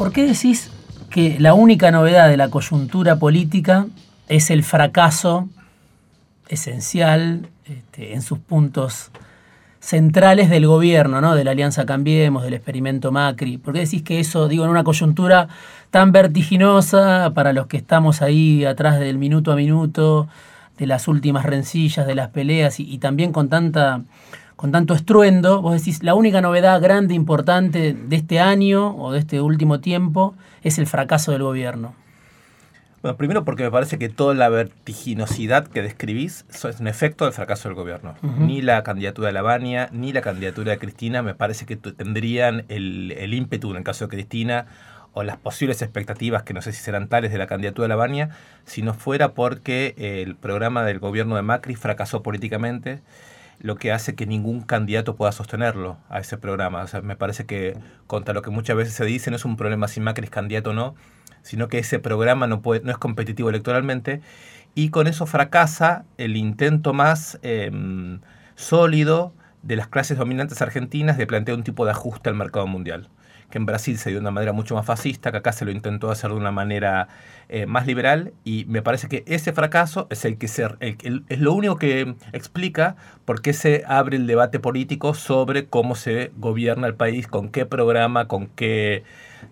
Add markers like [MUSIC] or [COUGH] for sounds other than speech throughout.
¿Por qué decís que la única novedad de la coyuntura política es el fracaso esencial este, en sus puntos centrales del gobierno, ¿no? de la Alianza Cambiemos, del experimento Macri. ¿Por qué decís que eso, digo, en una coyuntura tan vertiginosa para los que estamos ahí atrás del minuto a minuto, de las últimas rencillas, de las peleas y, también con tanta con tanto estruendo, vos decís, la única novedad grande, importante de este año o de este último tiempo es el fracaso del gobierno. Bueno, primero porque me parece que toda la vertiginosidad que describís es un efecto del fracaso del gobierno. Ni la candidatura de Lavania, ni la candidatura de Cristina me parece que tendrían el, ímpetu en el caso de Cristina o las posibles expectativas, que no sé si serán tales de la candidatura de Lavania, si no fuera porque el programa del gobierno de Macri fracasó políticamente, lo que hace que ningún candidato pueda sostenerlo a ese programa. O sea, me parece que contra lo que muchas veces se dice, no es un problema si Macri es candidato o no, sino que ese programa no, puede, no es competitivo electoralmente y con eso fracasa el intento más em, sólido de las clases dominantes argentinas de plantear un tipo de ajuste al mercado mundial que en Brasil se dio de una manera mucho más fascista, que acá se lo intentó hacer de una manera eh, más liberal, y me parece que ese fracaso es el que ser es lo único que explica por qué se abre el debate político sobre cómo se gobierna el país, con qué programa, con qué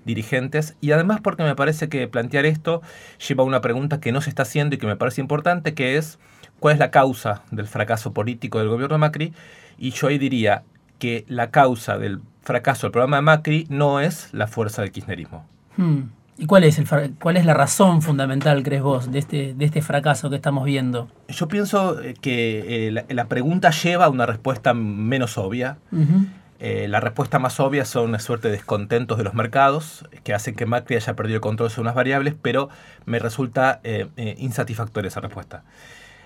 dirigentes, y además porque me parece que plantear esto lleva a una pregunta que no se está haciendo y que me parece importante, que es cuál es la causa del fracaso político del gobierno de Macri, y yo ahí diría que la causa del fracaso del programa de Macri no es la fuerza del kirchnerismo. Hmm. ¿Y cuál es, el, cuál es la razón fundamental, crees vos, de este, de este fracaso que estamos viendo? Yo pienso eh, que eh, la, pregunta lleva a una respuesta menos obvia. Eh, la respuesta más obvia son una suerte de descontentos de los mercados que hacen que Macri haya perdido el control sobre unas variables, pero me resulta insatisfactoria esa respuesta.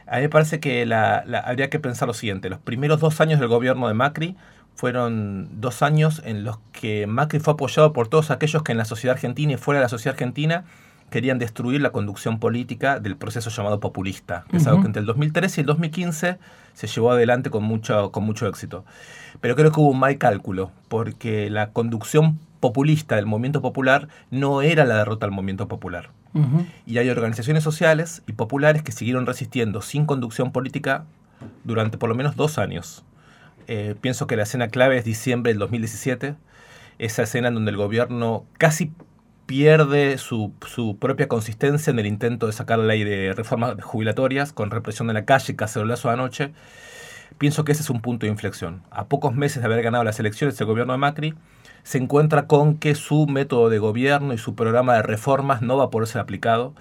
A mí me parece que habría que pensar lo siguiente. Los primeros dos años del gobierno de Macri fueron dos años en los que Macri fue apoyado por todos aquellos que en la sociedad argentina y fuera de la sociedad argentina querían destruir la conducción política del proceso llamado populista, que es algo que entre el 2013 y el 2015 se llevó adelante con mucho, con mucho éxito. Pero creo que hubo un mal cálculo, porque la conducción populista del movimiento popular no era la derrota del movimiento popular. Y hay organizaciones sociales y populares que siguieron resistiendo sin conducción política durante por lo menos dos años. Eh, pienso que la escena clave es diciembre del 2017, esa escena en donde el gobierno casi pierde su, propia consistencia en el intento de sacar la ley de reformas jubilatorias con represión de la calle, cacerolazo anoche. Pienso que ese es un punto de inflexión. A pocos meses de haber ganado las elecciones, el gobierno de Macri se encuentra con que su método de gobierno y su programa de reformas no va a poder ser aplicado.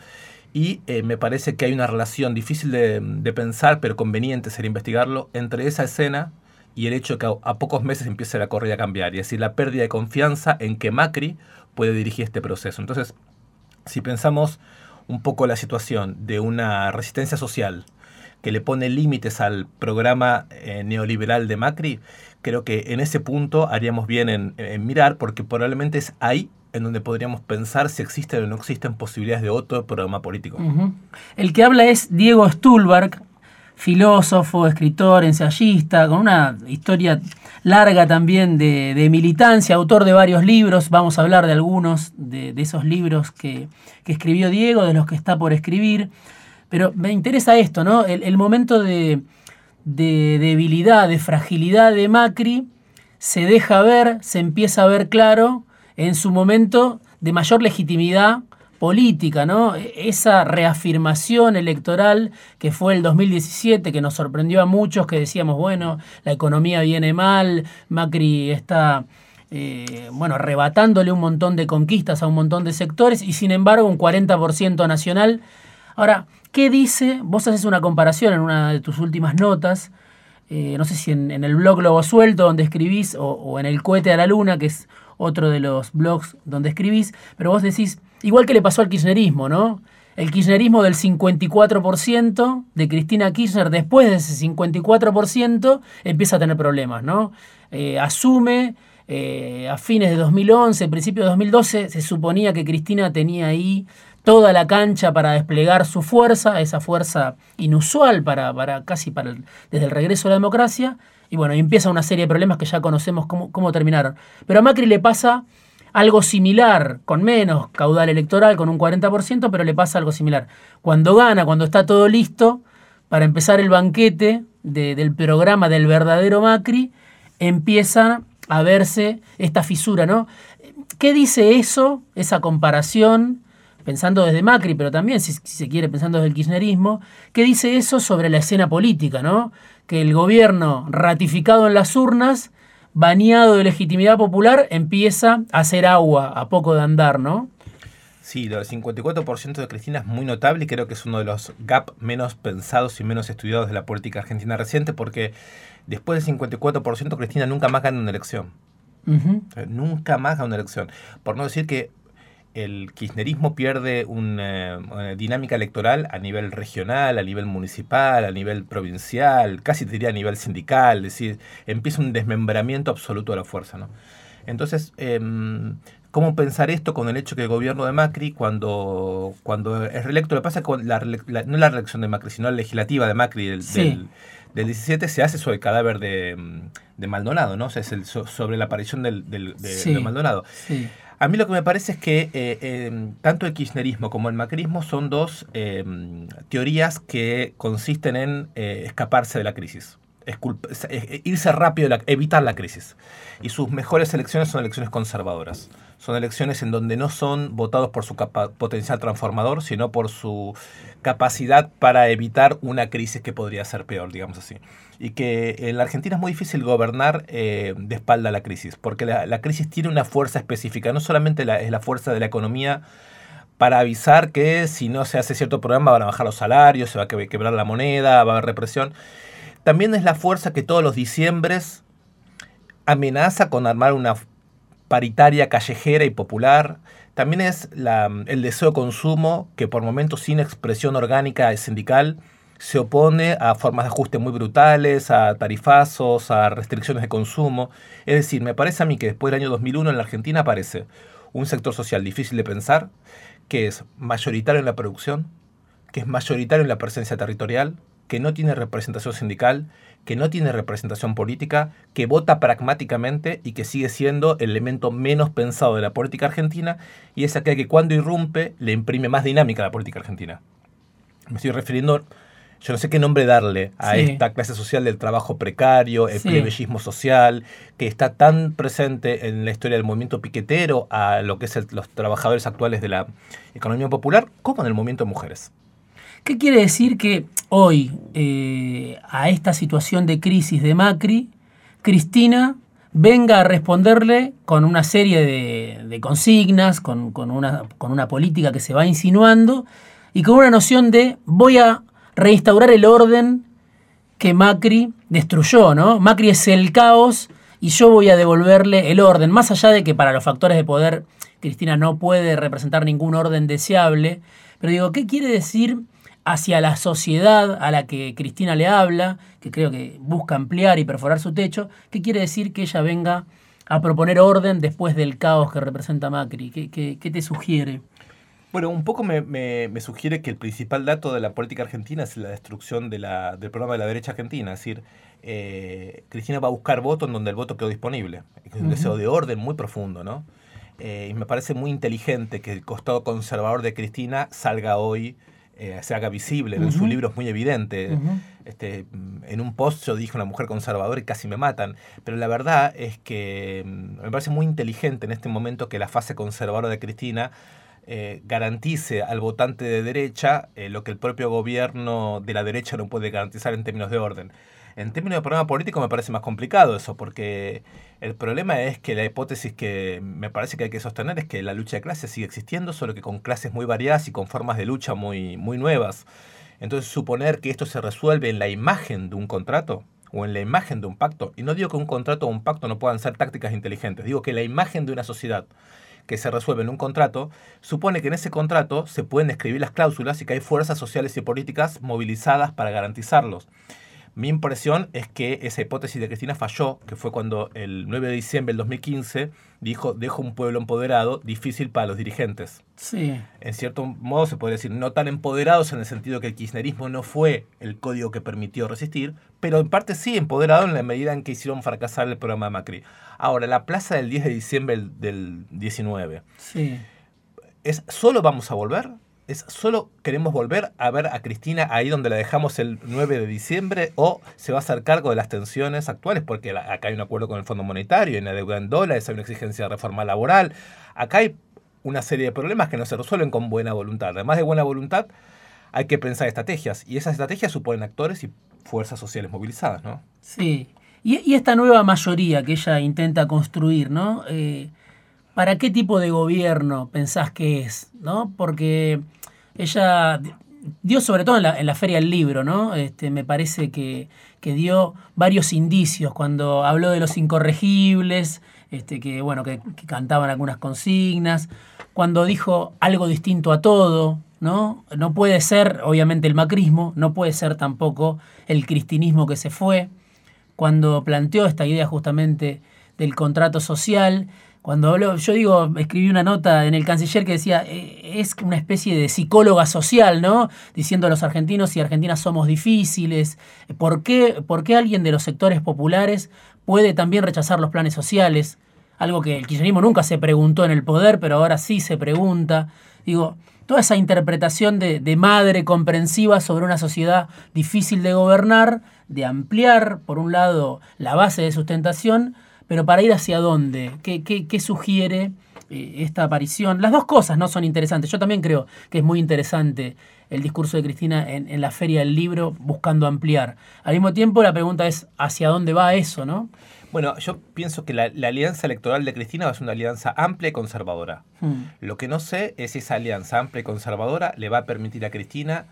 Y eh, me parece que hay una relación difícil de, de pensar, pero conveniente sería investigarlo, entre esa escena y el hecho de que a, pocos meses empiece la corrida a cambiar, y es decir, la pérdida de confianza en que Macri puede dirigir este proceso. Entonces, si pensamos un poco la situación de una resistencia social que le pone límites al programa eh, neoliberal de Macri, creo que en ese punto haríamos bien en, mirar, porque probablemente es ahí en donde podríamos pensar si existen o no existen posibilidades de otro programa político. El que habla es Diego Stulberg, filósofo, escritor, ensayista, con una historia larga también de, militancia, autor de varios libros. Vamos a hablar de algunos de, esos libros que, escribió Diego, de los que está por escribir. Pero me interesa esto, ¿no? El, momento de, de debilidad, de fragilidad de Macri se deja ver, se empieza a ver claro en su momento de mayor legitimidad política, ¿no? E, esa reafirmación electoral que fue el 2017, que nos sorprendió a muchos, que decíamos, bueno, la economía viene mal, Macri está, eh, bueno, arrebatándole un montón de conquistas a un montón de sectores y sin embargo un 40% nacional. Ahora, ¿qué dice? Vos haces una comparación en una de tus últimas notas, eh, no sé si en, el blog Lobo Suelto, donde escribís, o, o en el Cohete a la Luna, que es otro de los blogs donde escribís, pero vos decís, igual que le pasó al kirchnerismo, ¿no? El kirchnerismo del 54% de Cristina Kirchner, después de ese 54%, empieza a tener problemas, ¿no? Eh, asume eh, a fines de 2011, principios de 2012, se suponía que Cristina tenía ahí toda la cancha para desplegar su fuerza, esa fuerza inusual para, para casi para desde el regreso a la democracia, y bueno, empieza una serie de problemas que ya conocemos cómo, cómo terminaron. Pero a Macri le pasa algo similar, con menos caudal electoral, con un 40%, pero le pasa algo similar. Cuando gana, cuando está todo listo para empezar el banquete del programa del verdadero Macri, empieza a verse esta fisura, ¿no? ¿Qué dice eso, esa comparación, pensando desde Macri, pero también, si, se quiere, pensando desde el kirchnerismo, qué dice eso sobre la escena política, ¿no? Que el gobierno ratificado en las urnas bañado de legitimidad popular, empieza a hacer agua a poco de andar, ¿no? Sí, lo del 54% de Cristina es muy notable y creo que es uno de los gaps menos pensados y menos estudiados de la política argentina reciente porque después del 54% Cristina nunca más gana una elección. nunca más gana una elección. Por no decir que el kirchnerismo pierde una, dinámica electoral a nivel regional, a nivel municipal, a nivel provincial, casi te diría a nivel sindical, es decir, empieza un desmembramiento absoluto de la fuerza. ¿no? Entonces, em, ¿cómo pensar esto con el hecho que el gobierno de Macri, cuando, cuando es reelecto, lo que pasa con la, no la reelección de Macri, sino la legislativa de Macri del, del, 17, se hace sobre el cadáver de, Maldonado, ¿no? O sea, es el, sobre la aparición del, de, Maldonado. Sí. A mí lo que me parece es que eh, em, tanto el kirchnerismo como el macrismo son dos em, teorías que consisten en eh, escaparse de la crisis. Irse rápido, evitar la crisis. Y sus mejores elecciones son elecciones conservadoras. Son elecciones en donde no son votados por su potencial transformador, sino por su capacidad para evitar una crisis que podría ser peor, digamos así y que en la Argentina es muy difícil gobernar eh, de espalda a la crisis, porque la, crisis tiene una fuerza específica, no solamente es la fuerza de la economía para avisar que si no se hace cierto programa van a bajar los salarios, se va a quebrar la moneda, va a haber represión, también es la fuerza que todos los diciembres amenaza con armar una paritaria callejera y popular, también es el deseo de consumo que por momentos sin expresión orgánica sindical se opone a formas de ajuste muy brutales, a tarifazos, a restricciones de consumo. Es decir, me parece a mí que después del año 2001 en la Argentina aparece un sector social difícil de pensar, que es mayoritario en la producción, que es mayoritario en la presencia territorial, que no tiene representación sindical, que no tiene representación política, que vota pragmáticamente y que sigue siendo el elemento menos pensado de la política argentina y es aquel que cuando irrumpe le imprime más dinámica a la política argentina. Me estoy refiriendo yo no sé qué nombre darle a esta clase social del trabajo precario, el plebeyismo social, que está tan presente en la historia del movimiento piquetero a lo que es los trabajadores actuales de la economía popular, como en el movimiento de mujeres. ¿Qué quiere decir que hoy, eh, a esta situación de crisis de Macri, Cristina venga a responderle con una serie de, consignas, con, una, con una política que se va insinuando y con una noción de voy a reinstaurar el orden que Macri destruyó, ¿no? Macri es el caos y yo voy a devolverle el orden, más allá de que para los factores de poder Cristina no puede representar ningún orden deseable, pero digo, ¿qué quiere decir hacia la sociedad a la que Cristina le habla, que creo que busca ampliar y perforar su techo? ¿Qué quiere decir que ella venga a proponer orden después del caos que representa Macri? ¿Qué, qué te sugiere? Bueno, un poco me, me, sugiere que el principal dato de la política argentina es la destrucción de la, del programa de la derecha argentina. Es decir, eh, Cristina va a buscar voto en donde el voto quedó disponible. Es un deseo de orden muy profundo, ¿no? Eh, y me parece muy inteligente que el costado conservador de Cristina salga hoy, eh, se haga visible. En su libro es muy evidente. este, en un post yo dije una mujer conservadora y casi me matan. Pero la verdad es que mm, me parece muy inteligente en este momento que la fase conservadora de Cristina eh, garantice al votante de derecha eh, lo que el propio gobierno de la derecha no puede garantizar en términos de orden. En términos de programa político me parece más complicado eso, porque el problema es que la hipótesis que me parece que hay que sostener es que la lucha de clases sigue existiendo, solo que con clases muy variadas y con formas de lucha muy, muy nuevas. Entonces suponer que esto se resuelve en la imagen de un contrato o en la imagen de un pacto, y no digo que un contrato o un pacto no puedan ser tácticas inteligentes, digo que la imagen de una sociedad que se resuelve en un contrato, supone que en ese contrato se pueden escribir las cláusulas y que hay fuerzas sociales y políticas movilizadas para garantizarlos. Mi impresión es que esa hipótesis de Cristina falló, que fue cuando el 9 de diciembre del 2015 dijo, dejo un pueblo empoderado, difícil para los dirigentes. Sí. En cierto modo se podría decir, no tan empoderados en el sentido que el kirchnerismo no fue el código que permitió resistir, pero en parte sí empoderado en la medida en que hicieron fracasar el programa de Macri. Ahora, la plaza del 10 de diciembre del 19. Sí. ¿Es solo vamos a volver? ¿Es solo queremos volver a ver a Cristina ahí donde la dejamos el 9 de diciembre o se va a hacer cargo de las tensiones actuales? Porque acá hay un acuerdo con el Fondo Monetario, hay una deuda en dólares, hay una exigencia de reforma laboral. Acá hay una serie de problemas que no se resuelven con buena voluntad. Además de buena voluntad, hay que pensar estrategias y esas estrategias suponen actores y fuerzas sociales movilizadas, ¿no? Sí. Y, esta nueva mayoría que ella intenta construir, ¿no? Eh, ¿Para qué tipo de gobierno pensás que es? ¿no? Porque ella dio sobre todo en la, Feria del Libro, ¿no? Este, me parece que, dio varios indicios cuando habló de los incorregibles, este, que bueno, que, cantaban algunas consignas, cuando dijo algo distinto a todo, ¿no? No puede ser, obviamente, el macrismo, no puede ser tampoco el cristinismo que se fue, cuando planteó esta idea justamente del contrato social, cuando habló, yo digo, escribí una nota en el canciller que decía, eh, es una especie de psicóloga social, ¿no? Diciendo a los argentinos y argentinas somos difíciles. ¿Por qué, ¿Por qué alguien de los sectores populares puede también rechazar los planes sociales? Algo que el kirchnerismo nunca se preguntó en el poder, pero ahora sí se pregunta. Digo, toda esa interpretación de madre comprensiva sobre una sociedad difícil de gobernar, de ampliar, por un lado, la base de sustentación, pero para ir hacia dónde, ¿qué, sugiere eh, esta aparición? Las dos cosas no son interesantes. Yo también creo que es muy interesante el discurso de Cristina en, la Feria del Libro buscando ampliar. Al mismo tiempo la pregunta es hacia dónde va eso, ¿no? Bueno, yo pienso que la, alianza electoral de Cristina va a ser una alianza amplia y conservadora. Hmm. Lo que no sé es si esa alianza amplia y conservadora le va a permitir a Cristina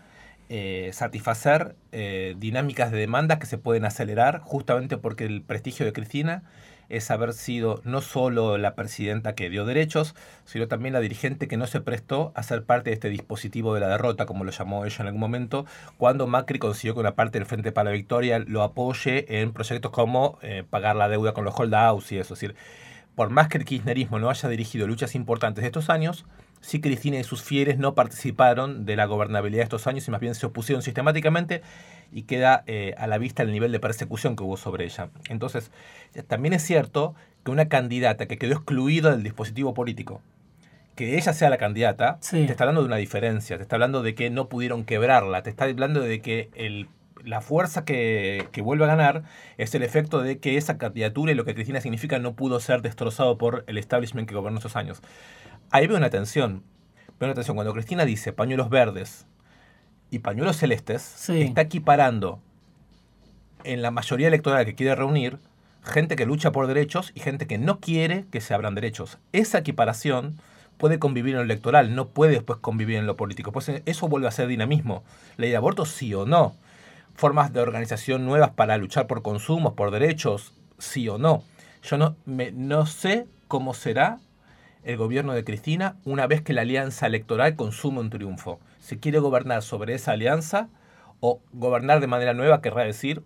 eh, satisfacer eh, dinámicas de demanda que se pueden acelerar justamente porque el prestigio de Cristina es haber sido no solo la presidenta que dio derechos, sino también la dirigente que no se prestó a ser parte de este dispositivo de la derrota, como lo llamó ella en algún momento, cuando Macri consiguió que una parte del Frente para la Victoria lo apoye en proyectos como eh, pagar la deuda con los holdouts y eso. Es decir, por más que el kirchnerismo no haya dirigido luchas importantes de estos años, sí Cristina y sus fieles no participaron de la gobernabilidad de estos años y más bien se opusieron sistemáticamente y queda eh, a la vista el nivel de persecución que hubo sobre ella. Entonces, también es cierto que una candidata que quedó excluida del dispositivo político, que ella sea la candidata, te está hablando de una diferencia, te está hablando de que no pudieron quebrarla, te está hablando de que el, la fuerza que, que, vuelve a ganar es el efecto de que esa candidatura y lo que Cristina significa no pudo ser destrozado por el establishment que gobernó esos años. Ahí veo una tensión. Veo una tensión. Cuando Cristina dice pañuelos verdes y pañuelos celestes, está equiparando en la mayoría electoral que quiere reunir gente que lucha por derechos y gente que no quiere que se abran derechos. Esa equiparación puede convivir en lo electoral, no puede después convivir en lo político. Pues eso vuelve a ser dinamismo. Ley de aborto sí o no. Formas de organización nuevas para luchar por consumos, por derechos, sí o no. Yo no, me, no sé cómo será el gobierno de Cristina una vez que la alianza electoral consume un triunfo. Si quiere gobernar sobre esa alianza o gobernar de manera nueva, querrá decir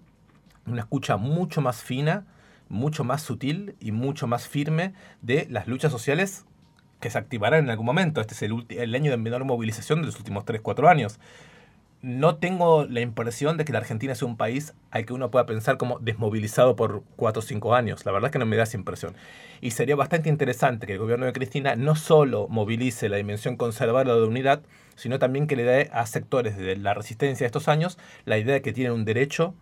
una escucha mucho más fina, mucho más sutil y mucho más firme de las luchas sociales que se activarán en algún momento. Este es el, el año de menor movilización de los últimos 3-4 años no tengo la impresión de que la Argentina sea un país al que uno pueda pensar como desmovilizado por cuatro o cinco años. La verdad es que no me da esa impresión. Y sería bastante interesante que el gobierno de Cristina no solo movilice la dimensión conservadora de unidad, sino también que le dé a sectores de la resistencia de estos años la idea de que tienen un derecho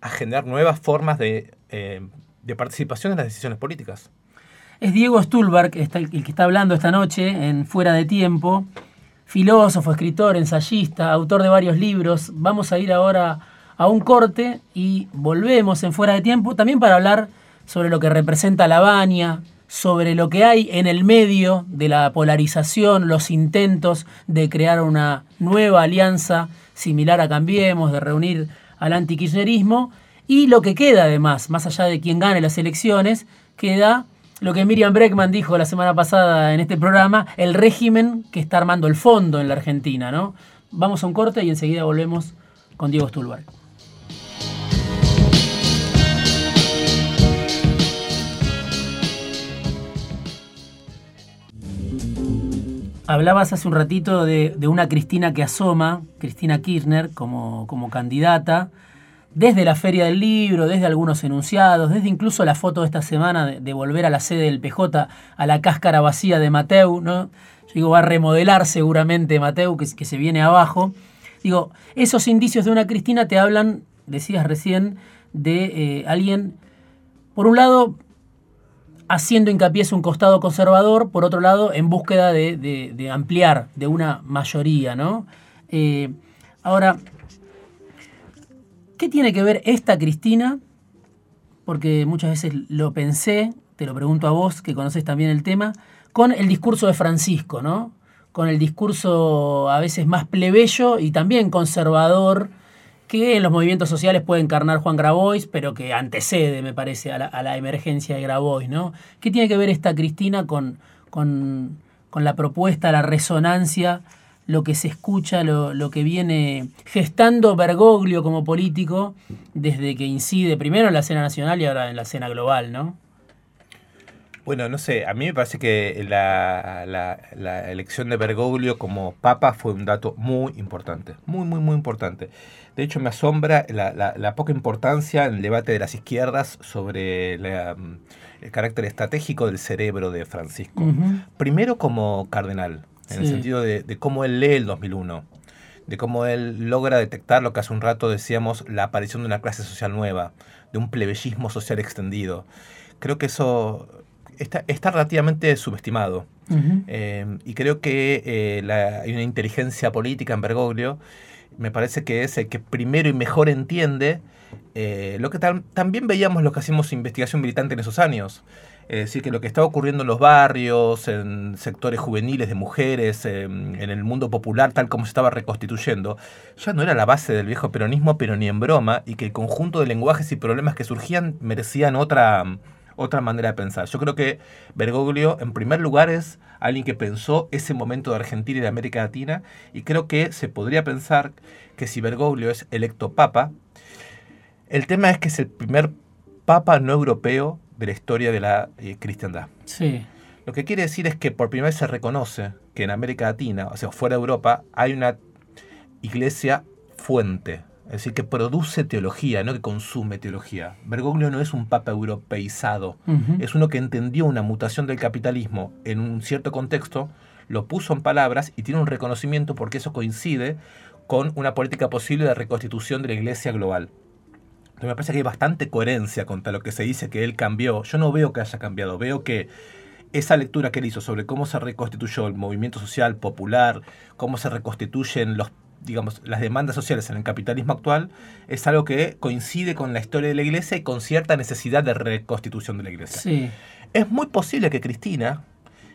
a generar nuevas formas de, eh, participación en las decisiones políticas. Es Diego Stulberg el que está hablando esta noche en Fuera de Tiempo filósofo, escritor, ensayista, autor de varios libros. Vamos a ir ahora a un corte y volvemos en fuera de tiempo también para hablar sobre lo que representa la baña, sobre lo que hay en el medio de la polarización, los intentos de crear una nueva alianza similar a Cambiemos, de reunir al antikirchnerismo y lo que queda además, más allá de quien gane las elecciones, queda lo que Miriam Breckman dijo la semana pasada en este programa, el régimen que está armando el fondo en la Argentina, ¿no? Vamos a un corte y enseguida volvemos con Diego Stulberg. Hablabas hace un ratito de, una Cristina que asoma, Cristina Kirchner, como, como candidata, desde la Feria del Libro, desde algunos enunciados, desde incluso la foto de esta semana de, volver a la sede del PJ, a la cáscara vacía de Mateu, ¿no? Yo digo, va a remodelar seguramente Mateu, que, se viene abajo. Digo, esos indicios de una Cristina te hablan, decías recién, de eh, alguien, por un lado, haciendo hincapié en un costado conservador, por otro lado, en búsqueda de, ampliar de una mayoría, ¿no? Eh, ahora, ¿qué tiene que ver esta Cristina? Porque muchas veces lo pensé, te lo pregunto a vos, que conoces también el tema, con el discurso de Francisco, ¿no? Con el discurso a veces más plebeyo y también conservador, que en los movimientos sociales puede encarnar Juan Grabois, pero que antecede, me parece, a la, emergencia de Grabois, ¿no? ¿Qué tiene que ver esta Cristina con, con, la propuesta, la resonancia, lo que se escucha, lo, que viene gestando Bergoglio como político desde que incide primero en la escena nacional y ahora en la escena global, ¿no? Bueno, no sé, a mí me parece que la, la, elección de Bergoglio como papa fue un dato muy importante, muy, muy, muy importante. De hecho, me asombra la, poca importancia en el debate de las izquierdas sobre el carácter estratégico del cerebro de Francisco. Primero como cardenal, en el sentido de, de, cómo él lee el 2001, de cómo él logra detectar lo que hace un rato decíamos, la aparición de una clase social nueva, de un plebeyismo social extendido. Creo que eso está, está relativamente subestimado. Eh, y creo que eh, hay una inteligencia política en Bergoglio me parece que es el que primero y mejor entiende eh, lo que también veíamos los que hacíamos investigación militante en esos años. Es decir, que lo que estaba ocurriendo en los barrios, en sectores juveniles de mujeres, en, el mundo popular, tal como se estaba reconstituyendo, ya no era la base del viejo peronismo, pero ni en broma, y que el conjunto de lenguajes y problemas que surgían merecían otra, otra manera de pensar. Yo creo que Bergoglio, en primer lugar, es alguien que pensó ese momento de Argentina y de América Latina, y creo que se podría pensar que si Bergoglio es electo papa, el tema es que es el primer papa no europeo de la historia de la eh, cristiandad. Sí. Lo que quiere decir es que por primera vez se reconoce que en América Latina, o sea, fuera de Europa, hay una iglesia fuente, es decir, que produce teología, no que consume teología. Bergoglio no es un papa europeizado, es uno que entendió una mutación del capitalismo en un cierto contexto, lo puso en palabras y tiene un reconocimiento porque eso coincide con una política posible de reconstitución de la iglesia global. Entonces me parece que hay bastante coherencia contra lo que se dice que él cambió. Yo no veo que haya cambiado, veo que esa lectura que él hizo sobre cómo se reconstituyó el movimiento social popular, cómo se reconstituyen los digamos, las demandas sociales en el capitalismo actual es algo que coincide con la historia de la iglesia y con cierta necesidad de reconstitución de la iglesia. Es muy posible que Cristina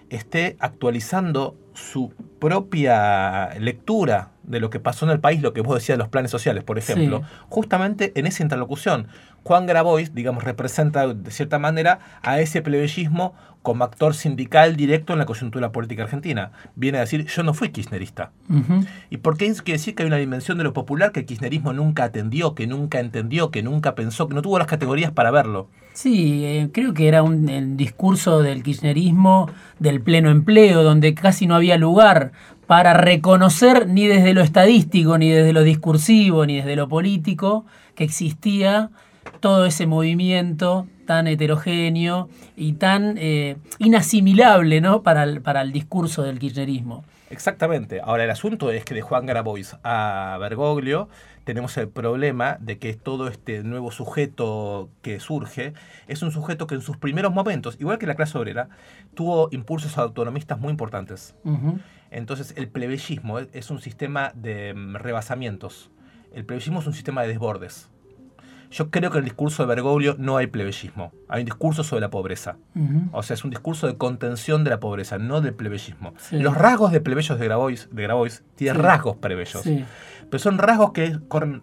esté actualizando su propia lectura de lo que pasó en el país, lo que vos decías de los planes sociales, por ejemplo, justamente en esa interlocución. Juan Grabois, digamos, representa de cierta manera a ese plebeyismo como actor sindical directo en la coyuntura política argentina. Viene a decir, yo no fui kirchnerista. ¿Y por qué quiere decir que hay una dimensión de lo popular que el kirchnerismo nunca atendió, que nunca entendió, que nunca pensó, que no tuvo las categorías para verlo? Sí, eh, creo que era un discurso del kirchnerismo del pleno empleo, donde casi no había lugar para reconocer ni desde lo estadístico, ni desde lo discursivo, ni desde lo político, que existía todo ese movimiento tan heterogéneo y tan eh, inasimilable ¿no? para, el, para el discurso del kirchnerismo. Exactamente. Ahora el asunto es que de Juan Grabois a Bergoglio tenemos el problema de que todo este nuevo sujeto que surge es un sujeto que en sus primeros momentos, igual que la clase obrera, tuvo impulsos autonomistas muy importantes. Entonces el plebeyismo es un sistema de mm, rebasamientos. El plebeyismo es un sistema de desbordes. Yo creo que en el discurso de Bergoglio no hay plebeyismo, hay un discurso sobre la pobreza. O sea, es un discurso de contención de la pobreza, no de plebeyismo. Los rasgos de plebeyos de Grabois, de Grabois tienen rasgos plebeyos, pero son rasgos que corren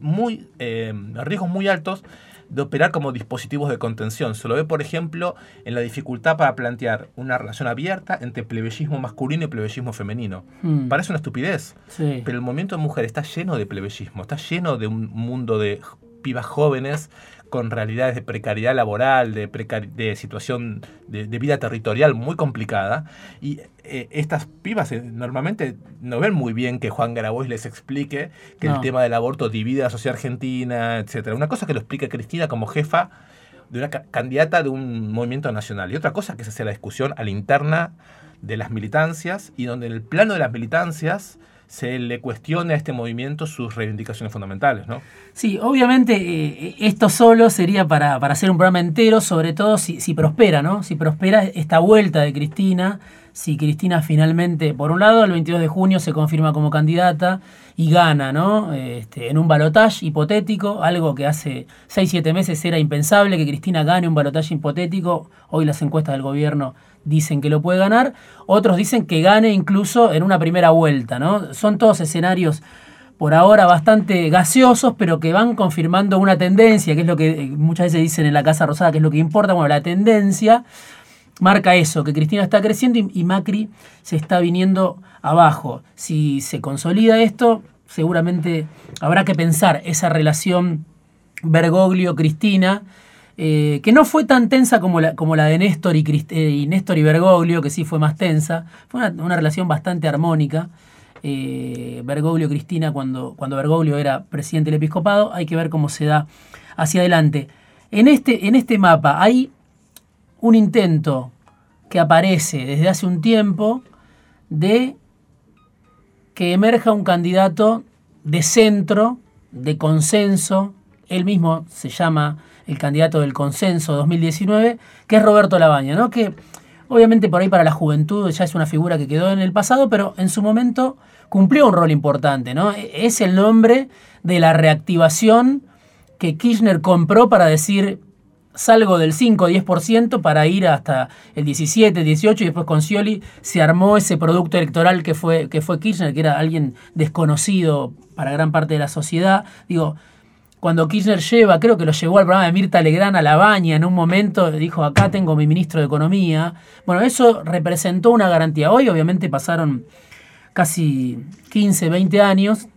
muy, eh, riesgos muy altos de operar como dispositivos de contención. Se lo ve, por ejemplo, en la dificultad para plantear una relación abierta entre plebeyismo masculino y plebeyismo femenino. Hmm. Parece una estupidez, pero el movimiento de mujer está lleno de plebeyismo, está lleno de un mundo de pibas jóvenes con realidades de precariedad laboral, de, de situación de, vida territorial muy complicada. Y eh, estas pibas eh, normalmente no ven muy bien que Juan Grabois les explique que el tema del aborto divide a la sociedad argentina, etc. Una cosa que lo explica Cristina como jefa de una candidata de un movimiento nacional. Y otra cosa que es hacer la discusión a la interna de las militancias y donde en el plano de las militancias se le cuestione a este movimiento sus reivindicaciones fundamentales, ¿no? Sí, obviamente eh, esto solo sería para, hacer un programa entero, sobre todo si, si, prospera, ¿no? Si prospera esta vuelta de Cristina, si Cristina finalmente, por un lado, el 22 de junio se confirma como candidata y gana, ¿no? Este, en un balotaje hipotético, algo que hace 6-7 meses era impensable que Cristina gane un balotaje hipotético, hoy las encuestas del gobierno dicen que lo puede ganar, otros dicen que gane incluso en una primera vuelta, ¿no? Son todos escenarios por ahora bastante gaseosos, pero que van confirmando una tendencia, que es lo que eh, muchas veces dicen en la Casa Rosada, que es lo que importa. Bueno, la tendencia marca eso, que Cristina está creciendo y, Macri se está viniendo abajo. Si se consolida esto, seguramente habrá que pensar esa relación Bergoglio-Cristina eh, que no fue tan tensa como la, como la de Néstor y, eh, y, Néstor y Bergoglio, que sí fue más tensa. Fue una, relación bastante armónica. Eh, Bergoglio-Cristina, cuando, cuando Bergoglio era presidente del episcopado, hay que ver cómo se da hacia adelante. En este, en este mapa hay un intento que aparece desde hace un tiempo de que emerja un candidato de centro, de consenso, él mismo se llama el candidato del consenso 2019, que es Roberto Labaña, ¿no? que obviamente por ahí para la juventud ya es una figura que quedó en el pasado, pero en su momento cumplió un rol importante. ¿no? E-, es el nombre de la reactivación que Kirchner compró para decir salgo del 5 o 10% para ir hasta el 17, 18 y después con Scioli se armó ese producto electoral que fue, que fue Kirchner, que era alguien desconocido para gran parte de la sociedad. Digo, cuando Kirchner lleva, creo que lo llevó al programa de Mirta Legrand a La Baña en un momento, dijo, acá tengo mi ministro de Economía. Bueno, eso representó una garantía. Hoy obviamente pasaron casi 15, 20 años.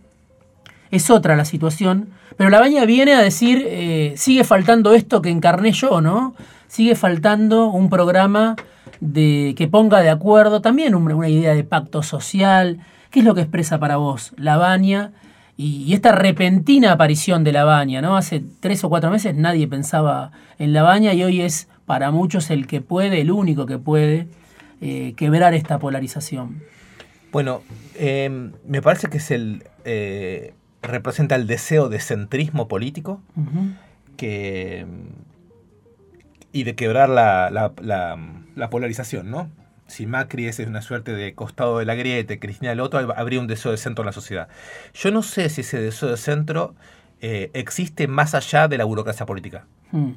Es otra la situación. Pero La Baña viene a decir, eh, sigue faltando esto que encarné yo, ¿no? Sigue faltando un programa de, que ponga de acuerdo también una, una idea de pacto social. ¿Qué es lo que expresa para vos La Baña? Y, esta repentina aparición de la baña, ¿no? Hace tres o cuatro meses nadie pensaba en la baña y hoy es para muchos el que puede, el único que puede eh, quebrar esta polarización. Bueno, em, me parece que es el eh, representa el deseo de centrismo político que, y de quebrar la, la polarización, ¿no? Si Macri es una suerte de costado de la grieta Cristina del otro, habría un deseo de centro en la sociedad. Yo no sé si ese deseo de centro eh, existe más allá de la burocracia política. Hmm.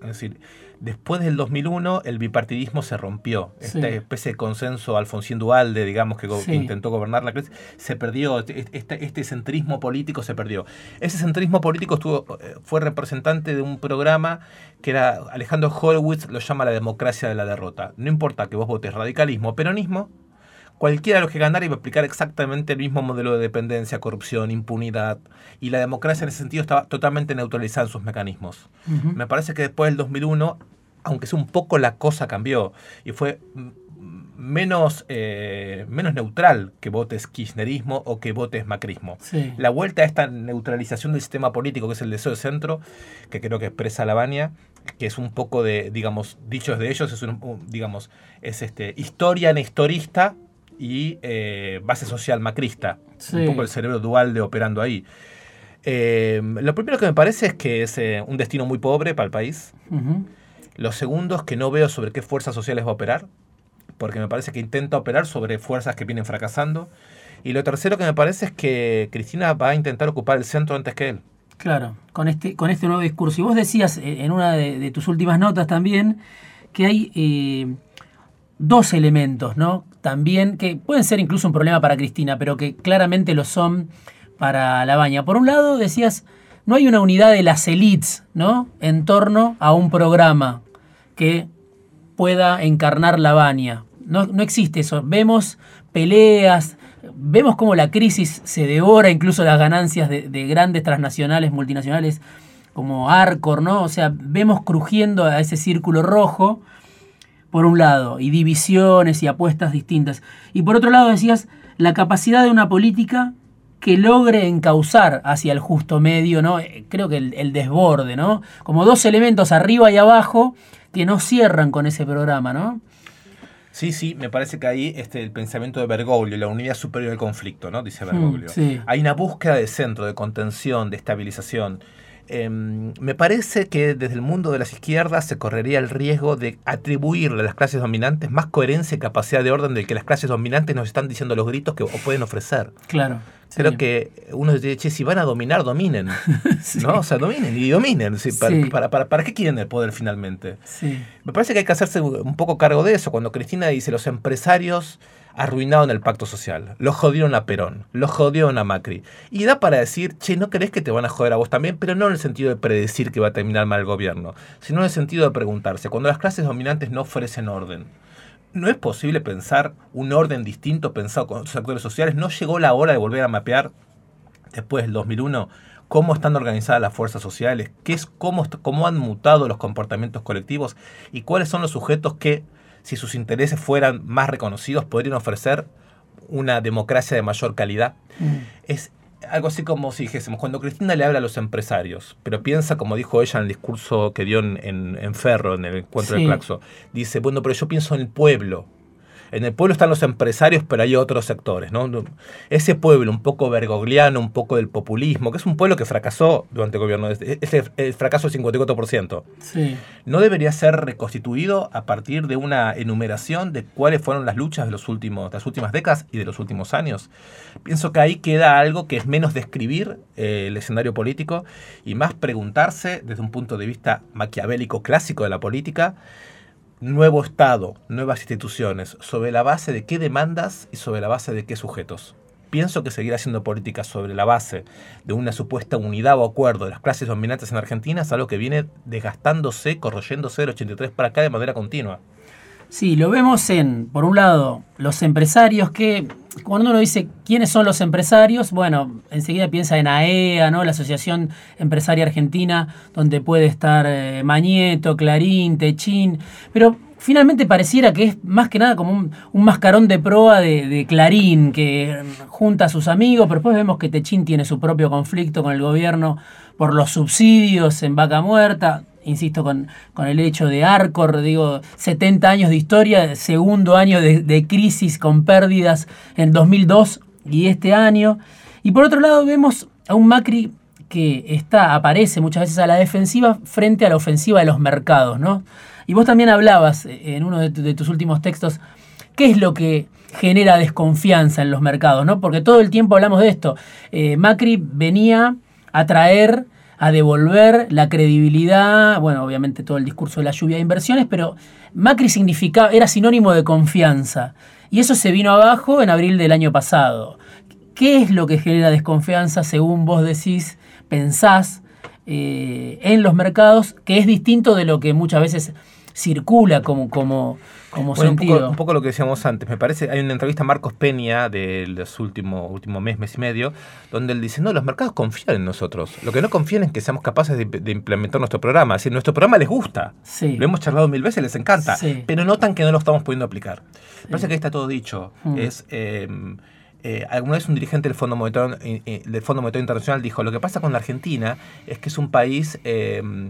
Es decir, Después del 2001, el bipartidismo se rompió. Esta especie de consenso Alfonsín Dualde, digamos, que, intentó gobernar la crisis, se perdió. Este, este, este, centrismo político se perdió. Ese centrismo político estuvo, eh, fue representante de un programa que era Alejandro Horowitz lo llama la democracia de la derrota. No importa que vos votes radicalismo o peronismo, cualquiera de los que ganara iba a aplicar exactamente el mismo modelo de dependencia, corrupción, impunidad. Y la democracia en ese sentido estaba totalmente neutralizada en sus mecanismos. Me parece que después del 2001, aunque sea un poco la cosa cambió y fue menos, eh, menos neutral que votes kirchnerismo o que votes macrismo. La vuelta a esta neutralización del sistema político, que es el deseo de centro, que creo que expresa Lavania, que es un poco de, digamos, dichos de ellos, es un, digamos, es este, historia nestorista y eh, base social macrista. Un poco el cerebro dual de operando ahí. Eh, lo primero que me parece es que es eh, un destino muy pobre para el país. Lo segundo es que no veo sobre qué fuerzas sociales va a operar, porque me parece que intenta operar sobre fuerzas que vienen fracasando. Y lo tercero que me parece es que Cristina va a intentar ocupar el centro antes que él. Claro, con este, con este nuevo discurso. Y vos decías en una de, tus últimas notas también que hay dos elementos, ¿no? También que pueden ser incluso un problema para Cristina, pero que claramente lo son para la baña. Por un lado, decías, no hay una unidad de las elites, ¿no? En torno a un programa que pueda encarnar la baña. No, no existe eso. Vemos peleas, vemos cómo la crisis se devora incluso las ganancias de, de grandes transnacionales, multinacionales como Arcor, ¿no? O sea, vemos crujiendo a ese círculo rojo, por un lado, y divisiones y apuestas distintas. Y por otro lado decías, la capacidad de una política que logre encauzar hacia el justo medio, ¿no? Eh, creo que el, desborde, ¿no? Como dos elementos arriba y abajo que no cierran con ese programa, ¿no? Sí, sí, me parece que ahí este, el pensamiento de Bergoglio, la unidad superior del conflicto, ¿no? Dice mm, Bergoglio. Hay una búsqueda de centro, de contención, de estabilización. Em, me parece que desde el mundo de las izquierdas se correría el riesgo de atribuirle a las clases dominantes más coherencia y capacidad de orden del que las clases dominantes nos están diciendo los gritos que pueden ofrecer. Claro. Creo que uno dice, che, si van a dominar, dominen. [LAUGHS] ¿No? O sea, dominen y dominen. Para, para, para, qué quieren el poder finalmente? Me parece que hay que hacerse un poco cargo de eso. Cuando Cristina dice, los empresarios arruinaron el pacto social, los jodieron a Perón, los jodieron a Macri. Y da para decir, che, ¿no crees que te van a joder a vos también? Pero no en el sentido de predecir que va a terminar mal el gobierno, sino en el sentido de preguntarse, cuando las clases dominantes no ofrecen orden, ¿no es posible pensar un orden distinto pensado con los actores sociales? ¿No llegó la hora de volver a mapear, después del 2001, cómo están organizadas las fuerzas sociales, qué es, cómo, cómo han mutado los comportamientos colectivos y cuáles son los sujetos que si sus intereses fueran más reconocidos, podrían ofrecer una democracia de mayor calidad. Mm. Es algo así como si dijésemos, cuando Cristina le habla a los empresarios, pero piensa, como dijo ella en el discurso que dio en, Ferro, en el encuentro de Claxo, dice, bueno, pero yo pienso en el pueblo, en el pueblo están los empresarios, pero hay otros sectores. ¿no? Ese pueblo un poco vergogliano, un poco del populismo, que es un pueblo que fracasó durante el gobierno, es el fracaso del 54%, sí. no debería ser reconstituido a partir de una enumeración de cuáles fueron las luchas de, los últimos, las últimas décadas y de los últimos años. Pienso que ahí queda algo que es menos describir eh, el escenario político y más preguntarse desde un punto de vista maquiavélico clásico de la política, nuevo Estado, nuevas instituciones, sobre la base de qué demandas y sobre la base de qué sujetos. Pienso que seguir haciendo política sobre la base de una supuesta unidad o acuerdo de las clases dominantes en Argentina es algo que viene desgastándose, corroyéndose del 83 para acá de manera continua. Sí, lo vemos en, por un lado, los empresarios que, cuando uno dice quiénes son los empresarios, bueno, enseguida piensa en AEA, ¿no? la Asociación Empresaria Argentina, donde puede estar eh, Mañeto, Clarín, Techín, pero finalmente pareciera que es más que nada como un, mascarón de proa de, de, Clarín, que junta a sus amigos, pero después vemos que Techín tiene su propio conflicto con el gobierno por los subsidios en vaca muerta insisto, con, con, el hecho de Arcor, digo, 70 años de historia, segundo año de, crisis con pérdidas en 2002 y este año. Y por otro lado vemos a un Macri que está, aparece muchas veces a la defensiva frente a la ofensiva de los mercados, ¿no? Y vos también hablabas eh, en uno de, tus últimos textos, ¿qué es lo que genera desconfianza en los mercados, ¿no? Porque todo el tiempo hablamos de esto. Eh, Macri venía a traer a devolver la credibilidad, bueno, obviamente todo el discurso de la lluvia de inversiones, pero Macri significaba, era sinónimo de confianza. Y eso se vino abajo en abril del año pasado. ¿Qué es lo que genera desconfianza según vos decís, pensás eh, en los mercados, que es distinto de lo que muchas veces circula como, como, como sentido. Un poco, lo que decíamos antes. Me parece, hay una entrevista a Marcos Peña del último, último mes, mes y medio, donde él dice, no, los mercados confían en nosotros. Lo que no confían es que seamos capaces de, implementar nuestro programa. Es decir, nuestro programa les gusta. Lo hemos charlado mil veces, les encanta. Pero notan que no lo estamos pudiendo aplicar. Me parece que ahí está todo dicho. Mm. Es... Em, eh, alguna vez un dirigente del Fondo, Monetario, eh, eh, del Fondo Monetario Internacional dijo, lo que pasa con la Argentina es que es un país de,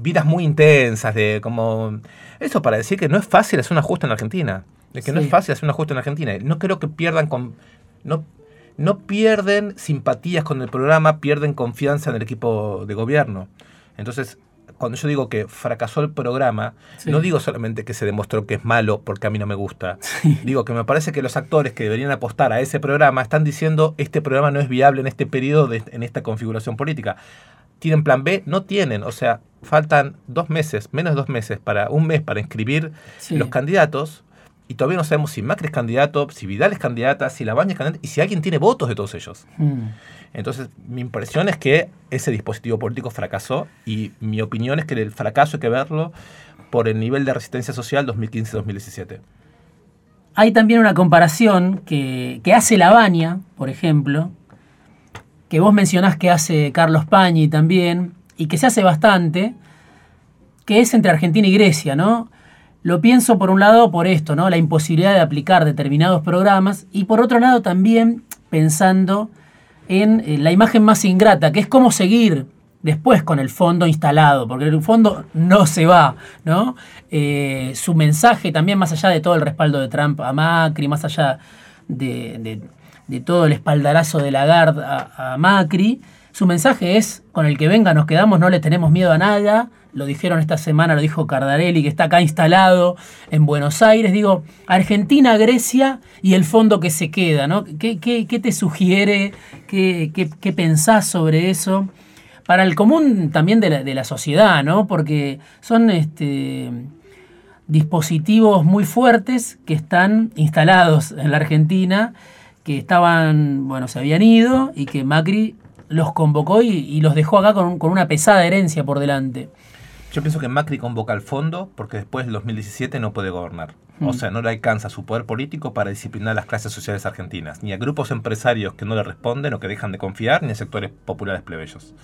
vidas muy intensas, de como... Eso para decir que no es fácil hacer un ajuste en la Argentina, de que no es fácil hacer un ajuste en Argentina. No creo que pierdan con... No, no pierden simpatías con el programa, pierden confianza en el equipo de gobierno. Entonces, cuando yo digo que fracasó el programa, no digo solamente que se demostró que es malo porque a mí no me gusta. Digo que me parece que los actores que deberían apostar a ese programa están diciendo este programa no es viable en este periodo, en esta configuración política. ¿Tienen plan B? No tienen. O sea, faltan dos meses, menos de dos meses, para un mes para inscribir los candidatos. Y todavía no sabemos si Macri es candidato, si Vidal es candidata, si La Baña es candidata y si alguien tiene votos de todos ellos. Mm. Entonces, mi impresión es que ese dispositivo político fracasó y mi opinión es que el fracaso hay que verlo por el nivel de resistencia social 2015-2017. Hay también una comparación que, hace La Baña, por ejemplo, que vos mencionás que hace Carlos Pañi también, y que se hace bastante, que es entre Argentina y Grecia, ¿no? Lo pienso por un lado por esto, ¿no? La imposibilidad de aplicar determinados programas, y por otro lado también pensando en eh, la imagen más ingrata, que es cómo seguir después con el fondo instalado, porque el fondo no se va, ¿no? Eh, su mensaje también, más allá de todo el respaldo de Trump a Macri, más allá de, todo el espaldarazo de Lagarde a, a, Macri, su mensaje es, con el que venga nos quedamos, no le tenemos miedo a nada, lo dijeron esta semana, lo dijo Cardarelli, que está acá instalado en Buenos Aires, digo, Argentina, Grecia y el fondo que se queda, ¿no? ¿Qué, te sugiere? ¿Qué, qué pensás sobre eso? para el común también de la, sociedad, ¿no? Porque son este, dispositivos muy fuertes que están instalados en la Argentina, que estaban, bueno, se habían ido y que Macri los convocó y, los dejó acá con, con, una pesada herencia por delante. Yo pienso que Macri convoca al fondo porque después del 2017 no puede gobernar. O sea, no le alcanza su poder político para disciplinar a las clases sociales argentinas, ni a grupos empresarios que no le responden o que dejan de confiar, ni a sectores populares plebeyos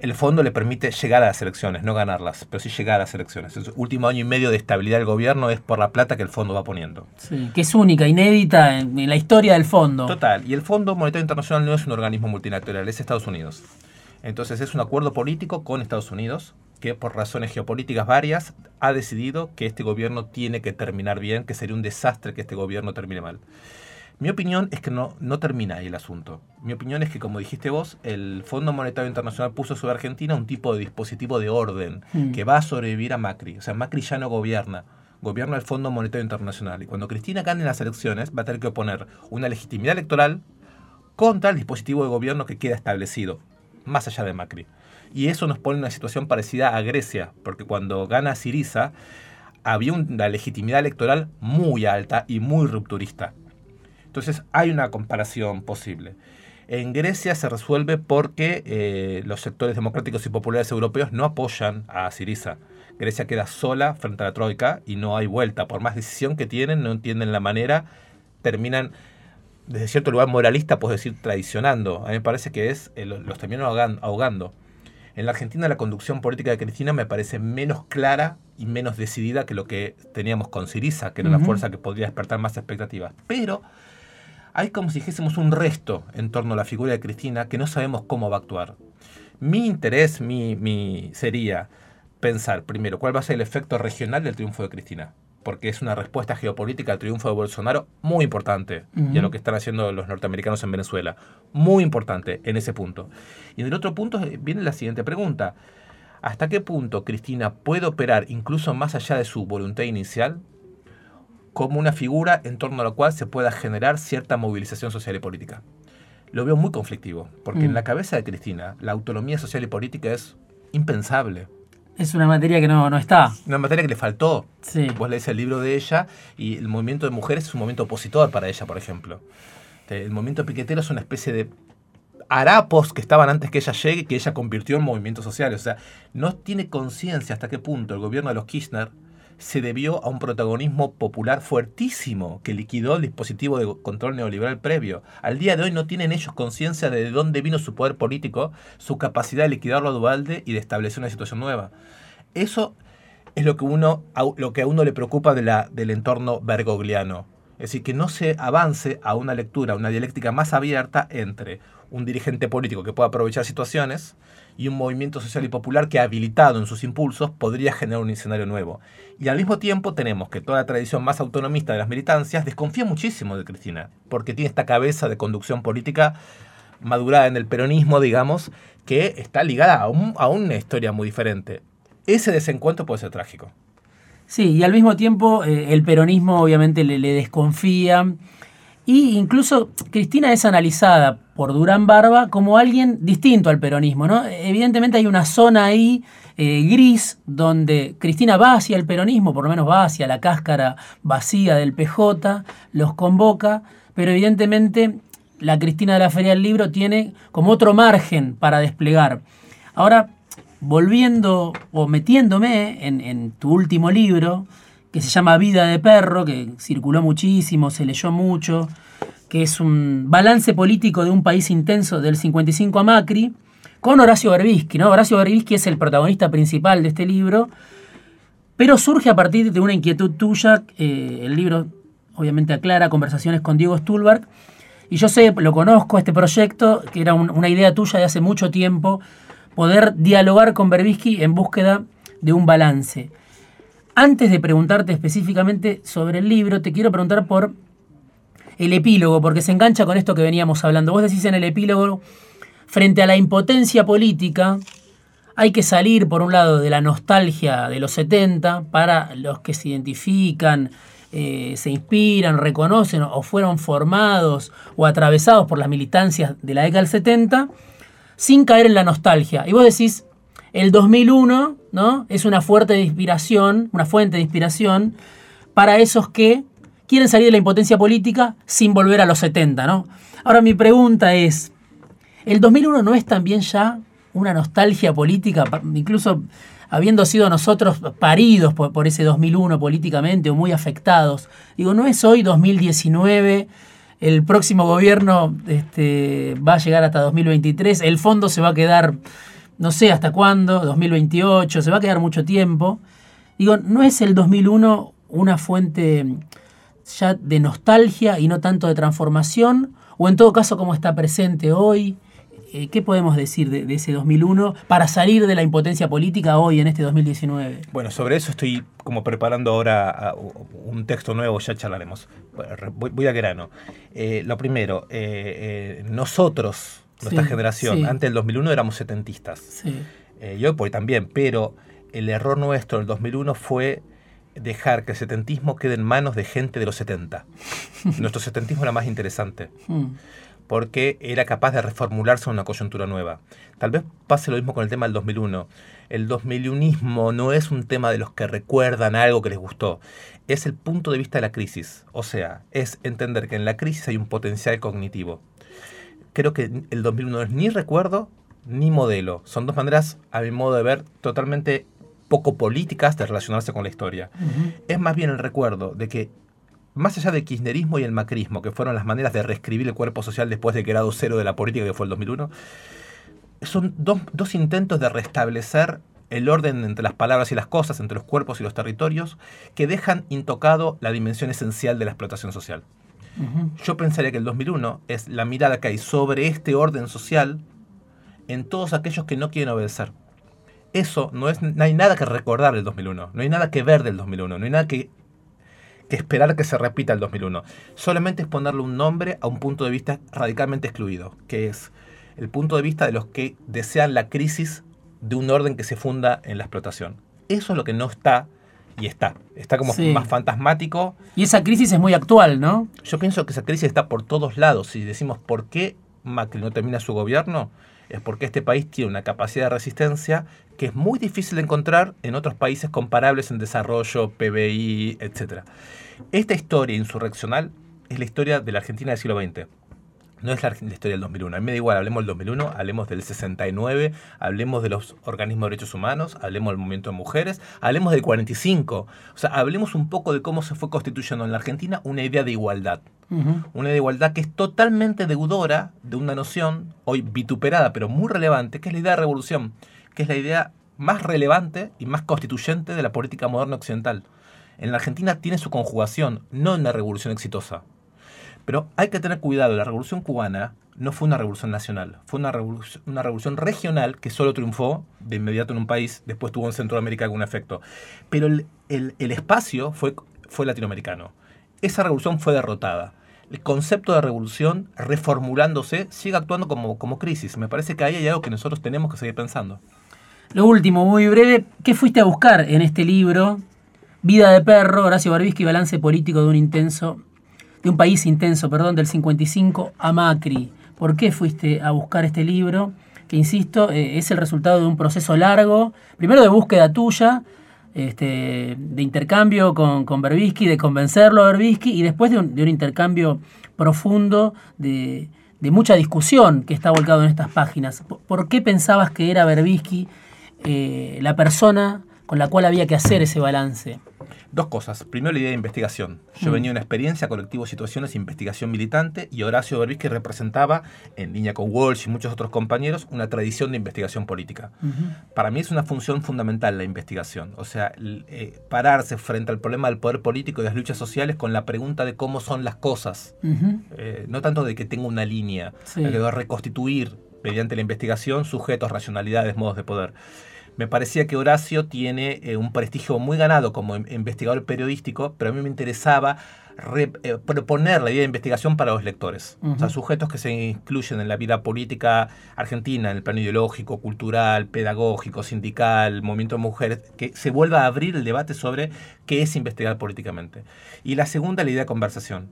el fondo le permite llegar a las elecciones, no ganarlas, pero sí llegar a las elecciones. El último año y medio de estabilidad del gobierno es por la plata que el fondo va poniendo. Sí, que es única, inédita en, la historia del fondo. Total, y el Fondo Monetario Internacional no es un organismo multilateral, es Estados Unidos. Entonces es un acuerdo político con Estados Unidos que por razones geopolíticas varias ha decidido que este gobierno tiene que terminar bien, que sería un desastre que este gobierno termine mal. Mi opinión es que no, no termina ahí el asunto. Mi opinión es que, como dijiste vos, el Fondo Monetario Internacional puso sobre Argentina un tipo de dispositivo de orden mm. que va a sobrevivir a Macri. O sea, Macri ya no gobierna, gobierna el Fondo Monetario Internacional. Y cuando Cristina gane las elecciones, va a tener que oponer una legitimidad electoral contra el dispositivo de gobierno que queda establecido, más allá de Macri. Y eso nos pone en una situación parecida a Grecia, porque cuando gana Siriza, había una legitimidad electoral muy alta y muy rupturista. Entonces hay una comparación posible. En Grecia se resuelve porque eh, los sectores democráticos y populares europeos no apoyan a Siriza. Grecia queda sola frente a la Troika y no hay vuelta. Por más decisión que tienen, no entienden la manera, terminan desde cierto lugar moralista, puedes decir, traicionando. A mí me parece que es, eh, los terminan ahogando. En la Argentina la conducción política de Cristina me parece menos clara y menos decidida que lo que teníamos con Siriza, que era una fuerza que podría despertar más expectativas. Pero hay como si dijésemos un resto en torno a la figura de Cristina que no sabemos cómo va a actuar. Mi interés mi, mi sería pensar primero cuál va a ser el efecto regional del triunfo de Cristina, porque es una respuesta geopolítica al triunfo de Bolsonaro muy importante y a lo que están haciendo los norteamericanos en Venezuela. Muy importante en ese punto. Y en el otro punto viene la siguiente pregunta. ¿Hasta qué punto Cristina puede operar incluso más allá de su voluntad inicial como una figura en torno a la cual se pueda generar cierta movilización social y política. Lo veo muy conflictivo, porque en mm. la cabeza de Cristina la autonomía social y política es impensable. Es una materia que no, no está. Una materia que le faltó. Sí. Vos lees el libro de ella y el movimiento de mujeres es un movimiento opositor para ella, por ejemplo. El movimiento piquetero es una especie de harapos que estaban antes que ella llegue, que ella convirtió en movimientos sociales. O sea, no tiene conciencia hasta qué punto el gobierno de los Kirchner se debió a un protagonismo popular fuertísimo que liquidó el dispositivo de control neoliberal previo. Al día de hoy no tienen ellos conciencia de dónde vino su poder político, su capacidad de liquidarlo a Duvalde y de establecer una situación nueva. Eso es lo que, uno, lo que a uno le preocupa de la, del entorno bergogliano. Es decir, que no se avance a una lectura, una dialéctica más abierta entre un dirigente político que pueda aprovechar situaciones y un movimiento social y popular que habilitado en sus impulsos podría generar un escenario nuevo. Y al mismo tiempo tenemos que toda la tradición más autonomista de las militancias desconfía muchísimo de Cristina, porque tiene esta cabeza de conducción política madurada en el peronismo, digamos, que está ligada a, una historia muy diferente. Ese desencuentro puede ser trágico. Sí, y al mismo tiempo eh, el peronismo obviamente le, le desconfía y incluso Cristina es analizada por Durán Barba como alguien distinto al peronismo. ¿no? Evidentemente hay una zona ahí eh, gris donde Cristina va hacia el peronismo, por lo menos va hacia la cáscara vacía del PJ, los convoca, pero evidentemente la Cristina de la Feria del Libro tiene como otro margen para desplegar. Ahora, volviendo o metiéndome en, en tu último libro, que se llama Vida de Perro, que circuló muchísimo, se leyó mucho, que es un balance político de un país intenso del 55 a Macri, con Horacio Berbisky. ¿no? Horacio Berbisky es el protagonista principal de este libro, pero surge a partir de una inquietud tuya. Eh, el libro obviamente aclara conversaciones con Diego Stulberg. Y yo sé, lo conozco, este proyecto, que era una idea tuya de hace mucho tiempo, poder dialogar con Berbisky en búsqueda de un balance. Antes de preguntarte específicamente sobre el libro, te quiero preguntar por el epílogo, porque se engancha con esto que veníamos hablando. Vos decís en el epílogo, frente a la impotencia política, hay que salir, por un lado, de la nostalgia de los 70 para los que se identifican, eh, se inspiran, reconocen o fueron formados o atravesados por las militancias de la década del 70, sin caer en la nostalgia. Y vos decís, el 2001 ¿no? es una fuerte de inspiración, una fuente de inspiración para esos que quieren salir de la impotencia política sin volver a los 70. ¿no? Ahora mi pregunta es, ¿el 2001 no es también ya una nostalgia política, incluso habiendo sido nosotros paridos por, ese 2001 políticamente o muy afectados? Digo, ¿no es hoy 2019? El próximo gobierno este, va a llegar hasta 2023, el fondo se va a quedar no sé hasta cuándo, 2028, se va a quedar mucho tiempo. Digo, ¿no es el 2001 una fuente ya de nostalgia y no tanto de transformación? O en todo caso, ¿cómo está presente hoy? Eh, ¿Qué podemos decir de, ese 2001 para salir de la impotencia política hoy en este 2019? Bueno, sobre eso estoy como preparando ahora un texto nuevo, ya charlaremos. Voy, a grano. Eh, lo primero, eh, nosotros nuestra generación. Antes del 2001 éramos setentistas. Sí. Eh, yo también, pero el error nuestro del 2001 fue dejar que el setentismo quede en manos de gente de los 70. [LAUGHS] Nuestro setentismo era más interesante. Hmm. Porque era capaz de reformularse en una coyuntura nueva. Tal vez pase lo mismo con el tema del 2001. El 2001ismo no es un tema de los que recuerdan algo que les gustó. Es el punto de vista de la crisis. O sea, es entender que en la crisis hay un potencial cognitivo creo que el 2001 no es ni recuerdo ni modelo. Son dos maneras, a mi modo de ver, totalmente poco políticas de relacionarse con la historia. Es más bien el recuerdo de que, más allá del kirchnerismo y el macrismo, que fueron las maneras de reescribir el cuerpo social después del grado cero de la política que fue el 2001, son dos, dos intentos de restablecer el orden entre las palabras y las cosas, entre los cuerpos y los territorios, que dejan intocado la dimensión esencial de la explotación social. Yo pensaría que el 2001 es la mirada que hay sobre este orden social en todos aquellos que no quieren obedecer. Eso no es, no hay nada que recordar del 2001, no hay nada que ver del 2001, no hay nada que, que esperar que se repita el 2001. Solamente es ponerle un nombre a un punto de vista radicalmente excluido, que es el punto de vista de los que desean la crisis de un orden que se funda en la explotación. Eso es lo que no está y está. Está como más fantasmático. Y esa crisis es muy actual, ¿no? Yo pienso que esa crisis está por todos lados. Si decimos por qué Macri no termina su gobierno, es porque este país tiene una capacidad de resistencia que es muy difícil de encontrar en otros países comparables en desarrollo, PBI, etc. Esta historia insurreccional es la historia de la Argentina del siglo XX no es la, historia del 2001. A mí me da igual, hablemos del 2001, hablemos del 69, hablemos de los organismos de derechos humanos, hablemos del movimiento de mujeres, hablemos del 45. O sea, hablemos un poco de cómo se fue constituyendo en la Argentina una idea de igualdad. Una idea de igualdad que es totalmente deudora de una noción, hoy vituperada, pero muy relevante, que es la idea de revolución, que es la idea más relevante y más constituyente de la política moderna occidental. En la Argentina tiene su conjugación, no en una revolución exitosa. Pero hay que tener cuidado, la revolución cubana no fue una revolución nacional, fue una revolución, una revolución regional que solo triunfó de inmediato en un país, después tuvo en Centroamérica algún efecto. Pero el, espacio fue, fue latinoamericano. Esa revolución fue derrotada. El concepto de revolución, reformulándose, sigue actuando como, como crisis. Me parece que ahí hay algo que nosotros tenemos que seguir pensando. Lo último, muy breve, ¿qué fuiste a buscar en este libro? Vida de perro, Horacio Barbisky, balance político de un intenso de un país intenso, perdón, del 55 a Macri. ¿Por qué fuiste a buscar este libro? Que, insisto, eh, es el resultado de un proceso largo, primero de búsqueda tuya, este, de intercambio con, con Berbisky, de convencerlo a Berbisky, y después de un, intercambio profundo, de, mucha discusión que está volcado en estas páginas. ¿Por, qué pensabas que era Berbisky eh, la persona con la cual había que hacer ese balance? Dos cosas. Primero, la idea de investigación. Yo Mm. venía de una experiencia, colectivo situaciones, investigación militante, y Horacio Berbisky representaba, en línea con Walsh y muchos otros compañeros, una tradición de investigación política. Para mí es una función fundamental la investigación. O sea, eh, pararse frente al problema del poder político y las luchas sociales con la pregunta de cómo son las cosas. Eh, no tanto de que tenga una línea, Sí. que reconstituir mediante la investigación sujetos, racionalidades, modos de poder. Me parecía que Horacio tiene eh, un prestigio muy ganado como in- investigador periodístico, pero a mí me interesaba re- eh, proponer la idea de investigación para los lectores. O sea, sujetos que se incluyen en la vida política argentina, en el plano ideológico, cultural, pedagógico, sindical, movimiento de mujeres, que se vuelva a abrir el debate sobre qué es investigar políticamente. Y la segunda, la idea de conversación.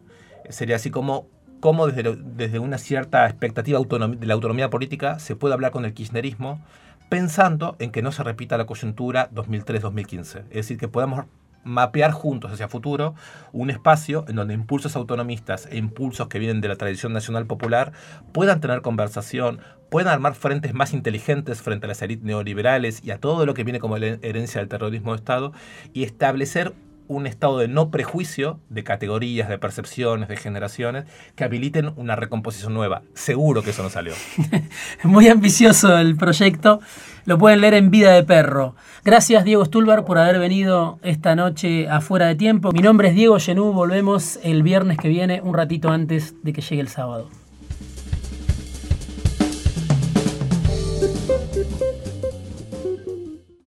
Sería así como cómo desde, lo- desde una cierta expectativa autonom- de la autonomía política se puede hablar con el kirchnerismo pensando en que no se repita la coyuntura 2003-2015. Es decir, que podamos mapear juntos hacia futuro un espacio en donde impulsos autonomistas e impulsos que vienen de la tradición nacional popular puedan tener conversación, puedan armar frentes más inteligentes frente a las élites neoliberales y a todo lo que viene como herencia del terrorismo de Estado y establecer un estado de no prejuicio de categorías, de percepciones, de generaciones que habiliten una recomposición nueva. Seguro que eso no salió. [LAUGHS] Muy ambicioso el proyecto. Lo pueden leer en Vida de Perro. Gracias, Diego Stulbar, por haber venido esta noche afuera de tiempo. Mi nombre es Diego Genú. Volvemos el viernes que viene, un ratito antes de que llegue el sábado.